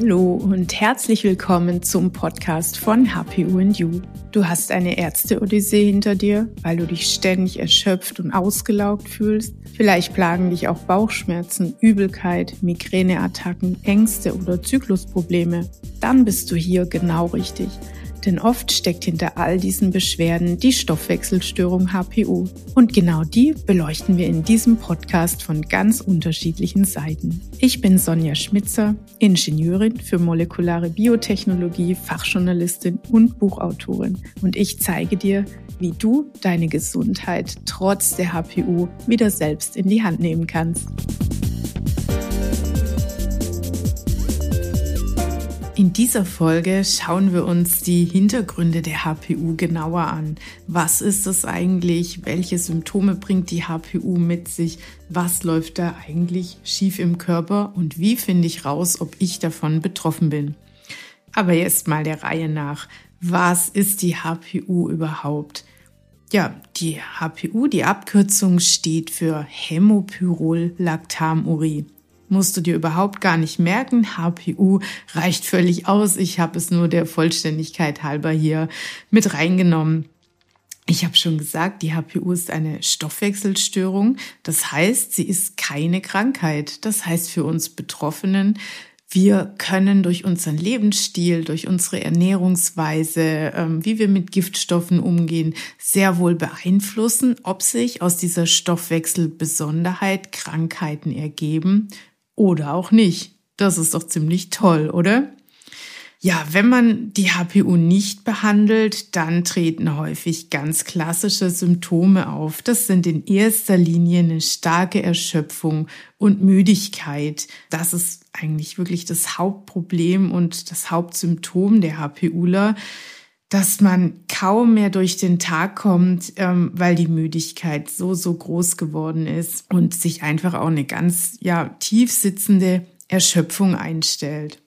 Hallo und herzlich willkommen zum Podcast von and You. Du hast eine Ärzte-Odyssee hinter dir, weil du dich ständig erschöpft und ausgelaugt fühlst. Vielleicht plagen dich auch Bauchschmerzen, Übelkeit, Migräneattacken, Ängste oder Zyklusprobleme. Dann bist du hier genau richtig. Denn oft steckt hinter all diesen Beschwerden die Stoffwechselstörung HPU. Und genau die beleuchten wir in diesem Podcast von ganz unterschiedlichen Seiten. Ich bin Sonja Schmitzer, Ingenieurin für molekulare Biotechnologie, Fachjournalistin und Buchautorin. Und ich zeige dir, wie du deine Gesundheit trotz der HPU wieder selbst in die Hand nehmen kannst. In dieser Folge schauen wir uns die Hintergründe der HPU genauer an. Was ist das eigentlich? Welche Symptome bringt die HPU mit sich? Was läuft da eigentlich schief im Körper? Und wie finde ich raus, ob ich davon betroffen bin? Aber jetzt mal der Reihe nach. Was ist die HPU überhaupt? Ja, die HPU, die Abkürzung steht für Hämopyrol-Lactamurie musst du dir überhaupt gar nicht merken. HPU reicht völlig aus. Ich habe es nur der Vollständigkeit halber hier mit reingenommen. Ich habe schon gesagt, die HPU ist eine Stoffwechselstörung. Das heißt, sie ist keine Krankheit. Das heißt für uns Betroffenen, wir können durch unseren Lebensstil, durch unsere Ernährungsweise, ähm, wie wir mit Giftstoffen umgehen, sehr wohl beeinflussen, ob sich aus dieser Stoffwechselbesonderheit Krankheiten ergeben oder auch nicht. Das ist doch ziemlich toll, oder? Ja, wenn man die HPU nicht behandelt, dann treten häufig ganz klassische Symptome auf. Das sind in erster Linie eine starke Erschöpfung und Müdigkeit. Das ist eigentlich wirklich das Hauptproblem und das Hauptsymptom der HPUler dass man kaum mehr durch den Tag kommt, ähm, weil die Müdigkeit so, so groß geworden ist und sich einfach auch eine ganz, ja, tief sitzende Erschöpfung einstellt.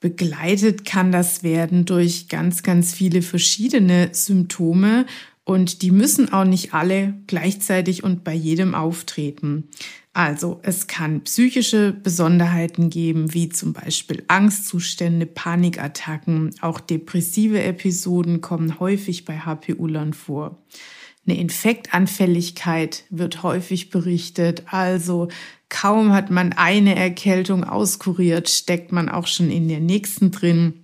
Begleitet kann das werden durch ganz, ganz viele verschiedene Symptome und die müssen auch nicht alle gleichzeitig und bei jedem auftreten. Also es kann psychische Besonderheiten geben, wie zum Beispiel Angstzustände, Panikattacken, auch depressive Episoden kommen häufig bei HPU-Lern vor. Eine Infektanfälligkeit wird häufig berichtet, also kaum hat man eine Erkältung auskuriert, steckt man auch schon in der nächsten drin.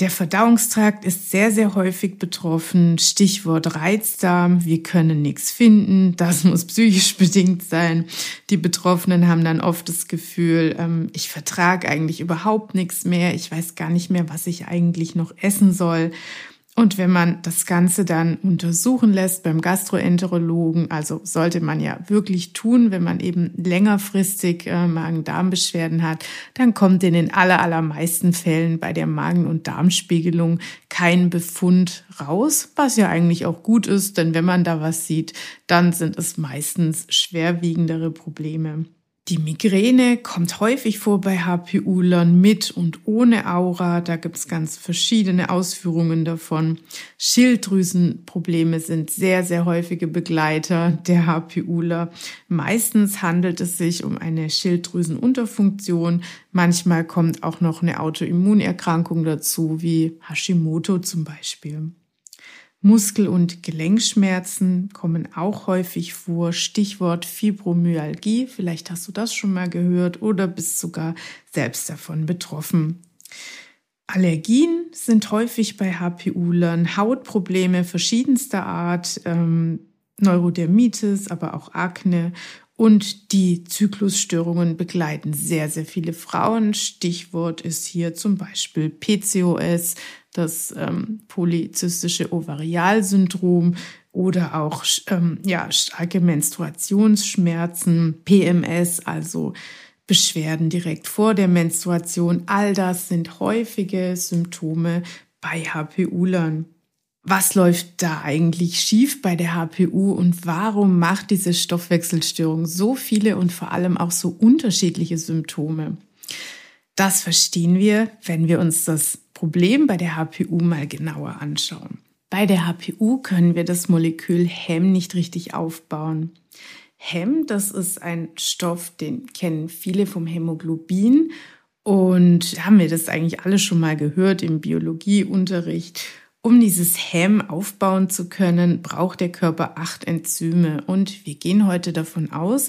Der Verdauungstrakt ist sehr, sehr häufig betroffen. Stichwort Reizdarm. Wir können nichts finden. Das muss psychisch bedingt sein. Die Betroffenen haben dann oft das Gefühl, ähm, ich vertrage eigentlich überhaupt nichts mehr. Ich weiß gar nicht mehr, was ich eigentlich noch essen soll. Und wenn man das Ganze dann untersuchen lässt beim Gastroenterologen, also sollte man ja wirklich tun, wenn man eben längerfristig äh, Magen-Darm-Beschwerden hat, dann kommt in den allermeisten Fällen bei der Magen- und Darmspiegelung kein Befund raus, was ja eigentlich auch gut ist, denn wenn man da was sieht, dann sind es meistens schwerwiegendere Probleme. Die Migräne kommt häufig vor bei HPU-Lern mit und ohne Aura. Da gibt es ganz verschiedene Ausführungen davon. Schilddrüsenprobleme sind sehr, sehr häufige Begleiter der HPUler. Meistens handelt es sich um eine Schilddrüsenunterfunktion. Manchmal kommt auch noch eine Autoimmunerkrankung dazu, wie Hashimoto zum Beispiel. Muskel- und Gelenkschmerzen kommen auch häufig vor. Stichwort Fibromyalgie. Vielleicht hast du das schon mal gehört oder bist sogar selbst davon betroffen. Allergien sind häufig bei HPU-Lern, Hautprobleme verschiedenster Art, ähm, Neurodermitis, aber auch Akne und die Zyklusstörungen begleiten sehr, sehr viele Frauen. Stichwort ist hier zum Beispiel PCOS, das ähm, polyzystische Ovarialsyndrom oder auch ähm, ja, starke Menstruationsschmerzen, PMS, also Beschwerden direkt vor der Menstruation. All das sind häufige Symptome bei HPU-Lern. Was läuft da eigentlich schief bei der HPU und warum macht diese Stoffwechselstörung so viele und vor allem auch so unterschiedliche Symptome? Das verstehen wir, wenn wir uns das Problem bei der HPU mal genauer anschauen. Bei der HPU können wir das Molekül Hem nicht richtig aufbauen. Hem, das ist ein Stoff, den kennen viele vom Hämoglobin Und haben wir das eigentlich alle schon mal gehört im Biologieunterricht? Um dieses Hem aufbauen zu können, braucht der Körper acht Enzyme. Und wir gehen heute davon aus,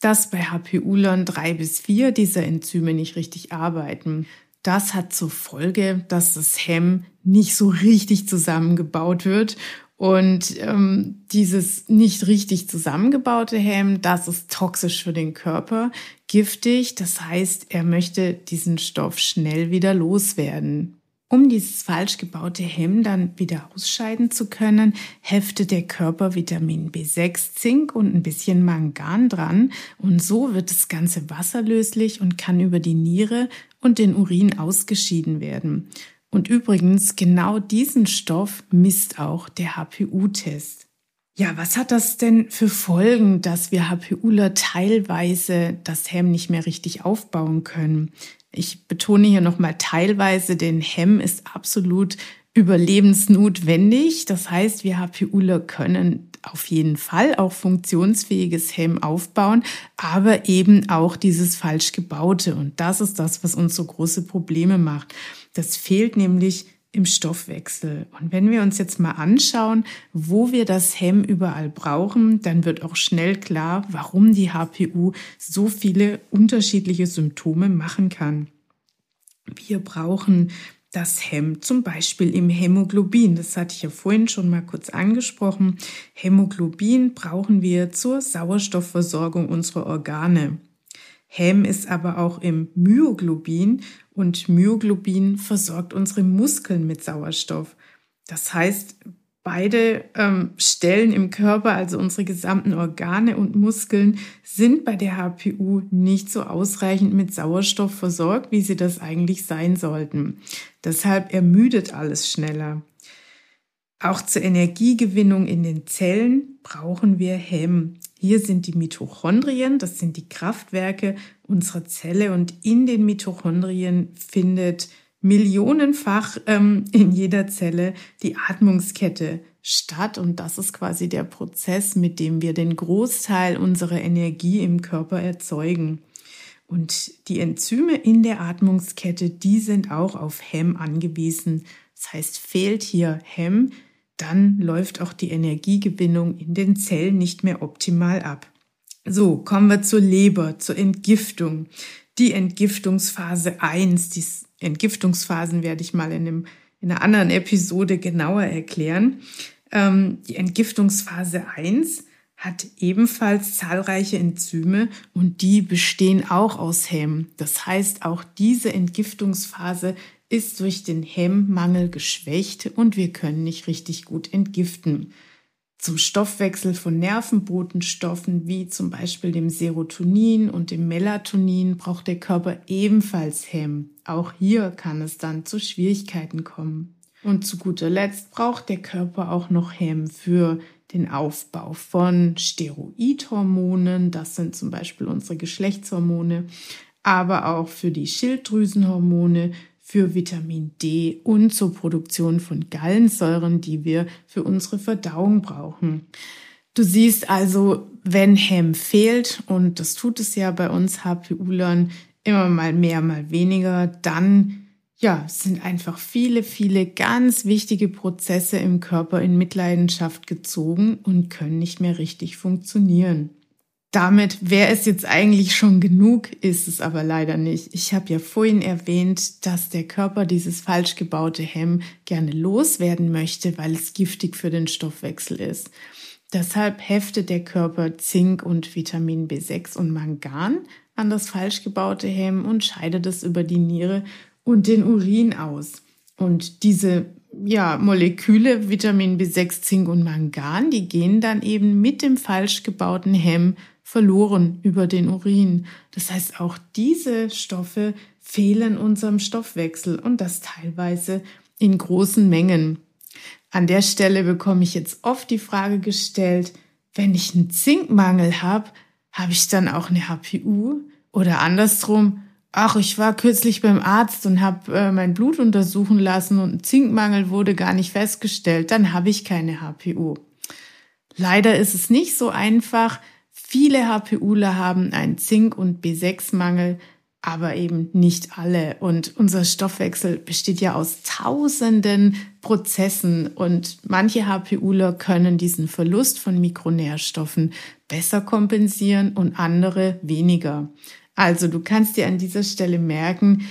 dass bei HPU-Lern drei bis vier dieser Enzyme nicht richtig arbeiten. Das hat zur Folge, dass das Hem nicht so richtig zusammengebaut wird und ähm, dieses nicht richtig zusammengebaute Hem, das ist toxisch für den Körper, giftig. Das heißt, er möchte diesen Stoff schnell wieder loswerden. Um dieses falsch gebaute Hem dann wieder ausscheiden zu können, heftet der Körper Vitamin B6, Zink und ein bisschen Mangan dran und so wird das Ganze wasserlöslich und kann über die Niere und den Urin ausgeschieden werden. Und übrigens, genau diesen Stoff misst auch der HPU-Test. Ja, was hat das denn für Folgen, dass wir HPUler teilweise das Hemm nicht mehr richtig aufbauen können? Ich betone hier nochmal teilweise, denn Hemm ist absolut überlebensnotwendig. Das heißt, wir HPUler können auf jeden Fall auch funktionsfähiges Hemm aufbauen, aber eben auch dieses falsch gebaute. Und das ist das, was uns so große Probleme macht. Das fehlt nämlich im Stoffwechsel. Und wenn wir uns jetzt mal anschauen, wo wir das Hemm überall brauchen, dann wird auch schnell klar, warum die HPU so viele unterschiedliche Symptome machen kann. Wir brauchen das Hemm, zum Beispiel im Hämoglobin. Das hatte ich ja vorhin schon mal kurz angesprochen. Hämoglobin brauchen wir zur Sauerstoffversorgung unserer Organe. Hem ist aber auch im Myoglobin und Myoglobin versorgt unsere Muskeln mit Sauerstoff. Das heißt, beide ähm, Stellen im Körper, also unsere gesamten Organe und Muskeln, sind bei der HPU nicht so ausreichend mit Sauerstoff versorgt, wie sie das eigentlich sein sollten. Deshalb ermüdet alles schneller. Auch zur Energiegewinnung in den Zellen brauchen wir Hem. Hier sind die Mitochondrien, das sind die Kraftwerke unserer Zelle und in den Mitochondrien findet millionenfach ähm, in jeder Zelle die Atmungskette statt und das ist quasi der Prozess, mit dem wir den Großteil unserer Energie im Körper erzeugen. Und die Enzyme in der Atmungskette, die sind auch auf Hem angewiesen. Das heißt, fehlt hier Hem, dann läuft auch die Energiegewinnung in den Zellen nicht mehr optimal ab. So, kommen wir zur Leber, zur Entgiftung. Die Entgiftungsphase 1, die Entgiftungsphasen werde ich mal in, einem, in einer anderen Episode genauer erklären. Ähm, die Entgiftungsphase 1 hat ebenfalls zahlreiche Enzyme und die bestehen auch aus Hem. Das heißt, auch diese Entgiftungsphase ist durch den Hemmmangel geschwächt und wir können nicht richtig gut entgiften. Zum Stoffwechsel von Nervenbotenstoffen wie zum Beispiel dem Serotonin und dem Melatonin braucht der Körper ebenfalls Hemm. Auch hier kann es dann zu Schwierigkeiten kommen. Und zu guter Letzt braucht der Körper auch noch Hemm für den Aufbau von Steroidhormonen, das sind zum Beispiel unsere Geschlechtshormone, aber auch für die Schilddrüsenhormone, für Vitamin D und zur Produktion von Gallensäuren, die wir für unsere Verdauung brauchen. Du siehst also, wenn Hem fehlt, und das tut es ja bei uns HPU-Lern immer mal mehr, mal weniger, dann ja, sind einfach viele, viele ganz wichtige Prozesse im Körper in Mitleidenschaft gezogen und können nicht mehr richtig funktionieren. Damit wäre es jetzt eigentlich schon genug, ist es aber leider nicht. Ich habe ja vorhin erwähnt, dass der Körper dieses falsch gebaute Hemm gerne loswerden möchte, weil es giftig für den Stoffwechsel ist. Deshalb heftet der Körper Zink und Vitamin B6 und Mangan an das falsch gebaute Hemm und scheidet es über die Niere und den Urin aus. Und diese ja, Moleküle Vitamin B6, Zink und Mangan, die gehen dann eben mit dem falsch gebauten Hemm verloren über den Urin. Das heißt, auch diese Stoffe fehlen unserem Stoffwechsel und das teilweise in großen Mengen. An der Stelle bekomme ich jetzt oft die Frage gestellt, wenn ich einen Zinkmangel habe, habe ich dann auch eine HPU? Oder andersrum, ach, ich war kürzlich beim Arzt und habe äh, mein Blut untersuchen lassen und ein Zinkmangel wurde gar nicht festgestellt, dann habe ich keine HPU. Leider ist es nicht so einfach, Viele HPUler haben einen Zink- und B6-Mangel. aber eben nicht alle. Und unser Stoffwechsel besteht ja aus tausenden Prozessen und manche HPUler können diesen Verlust von Mikronährstoffen besser kompensieren und andere weniger. Also du kannst dir an dieser Stelle merken,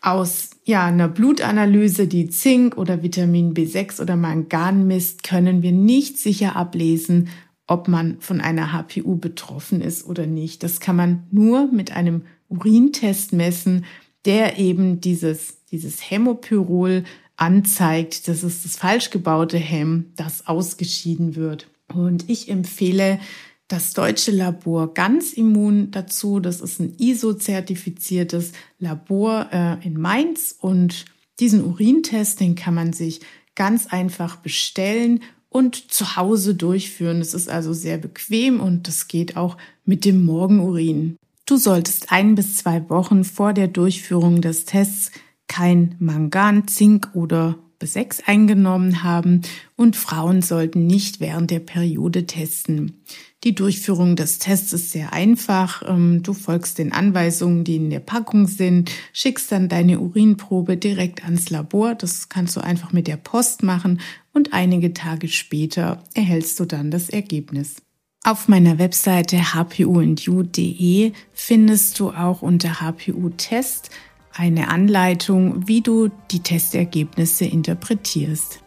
aus ja, einer Blutanalyse, die Zink oder Vitamin B6 oder Mangan misst, können wir nicht sicher ablesen, ob man von einer HPU betroffen ist oder nicht. Das kann man nur mit einem Urintest messen, der eben dieses, dieses Hämopyrol anzeigt. Das ist das falsch gebaute Hem, das ausgeschieden wird. Und ich empfehle das deutsche Labor Ganz Immun dazu. Das ist ein ISO-zertifiziertes Labor äh, in Mainz und diesen Urintest, den kann man sich ganz einfach bestellen und zu Hause durchführen. Das ist also sehr bequem und das geht auch mit dem Morgenurin. Du solltest ein bis zwei Wochen vor der Durchführung des Tests kein Mangan, Zink oder B6 eingenommen haben und Frauen sollten nicht während der Periode testen. Die Durchführung des Tests ist sehr einfach. Ähm, du folgst den Anweisungen, die in der Packung sind, schickst dann deine Urinprobe direkt ans Labor. Das kannst du einfach mit der Post machen und einige Tage später erhältst du dann das Ergebnis. Auf meiner Webseite hpuindu.de findest du auch unter HPU Test eine Anleitung, wie du die Testergebnisse interpretierst.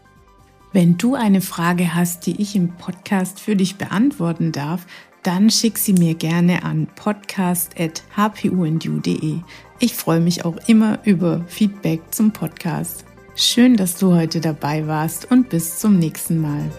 Wenn du eine Frage hast, die ich im Podcast für dich beantworten darf, dann schick sie mir gerne an podcast.hpuindu.de. Ich freue mich auch immer über Feedback zum Podcast. Schön, dass du heute dabei warst und bis zum nächsten Mal.